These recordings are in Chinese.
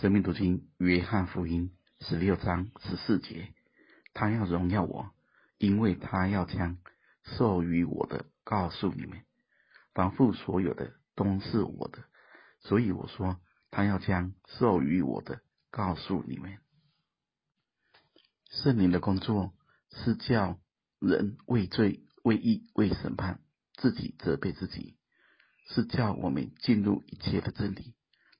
生命读经，约翰福音十六章十四节，他要荣耀我，因为他要将授予我的告诉你们。凡父所有的都是我的，所以我说，他要将授予我的告诉你们。圣灵的工作是叫人畏罪、畏义、畏审判，自己责备自己，是叫我们进入一切的真理。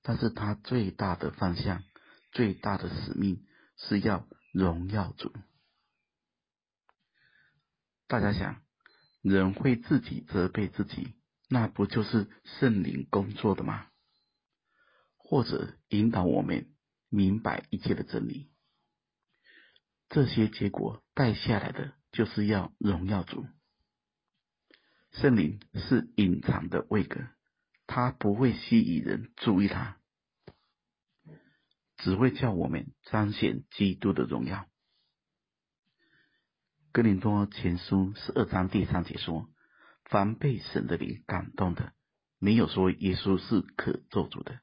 但是他最大的方向、最大的使命是要荣耀主。大家想，人会自己责备自己，那不就是圣灵工作的吗？或者引导我们明白一切的真理，这些结果带下来的就是要荣耀主。圣灵是隐藏的位格。他不会吸引人注意他，只会叫我们彰显基督的荣耀。哥林多前书十二章第三节说：“凡被神的灵感动的，没有说耶稣是可做主的；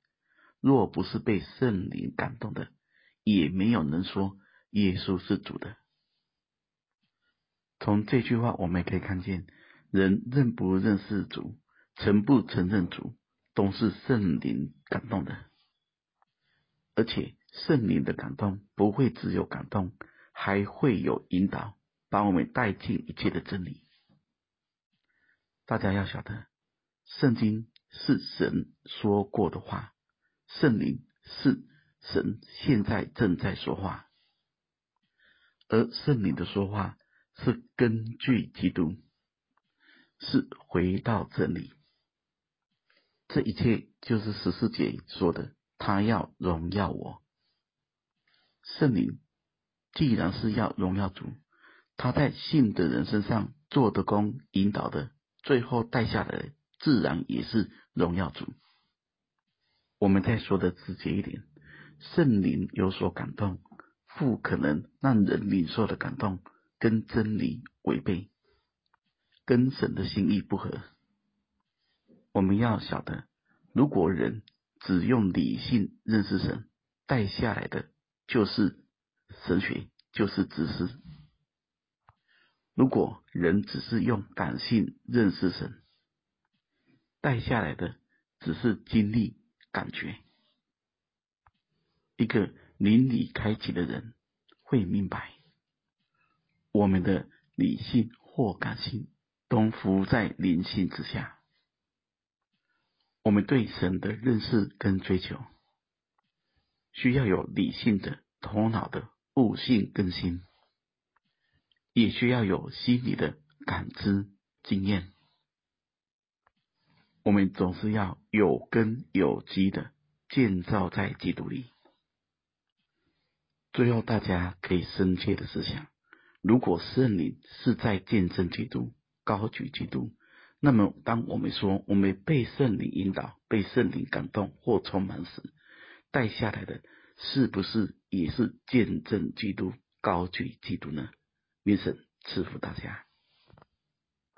若不是被圣灵感动的，也没有能说耶稣是主的。”从这句话我们可以看见，人认不认识主，承不承认主，都是圣灵感动的，而且圣灵的感动不会只有感动，还会有引导，把我们带进一切的真理。大家要晓得，圣经是神说过的话，圣灵是神现在正在说话，而圣灵的说话是根据基督，是回到真理。这一切就是十四节说的，他要荣耀我。圣灵既然是要荣耀主，他在信的人身上做的工，引导的，最后带下来，自然也是荣耀主。我们再说的直接一点，圣灵有所感动，不可能让人领受的感动跟真理违背，跟神的心意不合。我们要晓得，如果人只用理性认识神，带下来的就是神学，就是知识；如果人只是用感性认识神，带下来的只是经历感觉。一个灵里开启的人会明白，我们的理性或感性都浮在灵性之下。我们对神的认识跟追求，需要有理性的头脑的悟性更新，也需要有心理的感知经验。我们总是要有根有基的建造在基督里。最后，大家可以深切的思想：如果圣灵是在见证基督、高举基督。那么，当我们说我们被圣灵引导、被圣灵感动或充满时，带下来的是不是也是见证基督、高举基督呢？愿神赐福大家。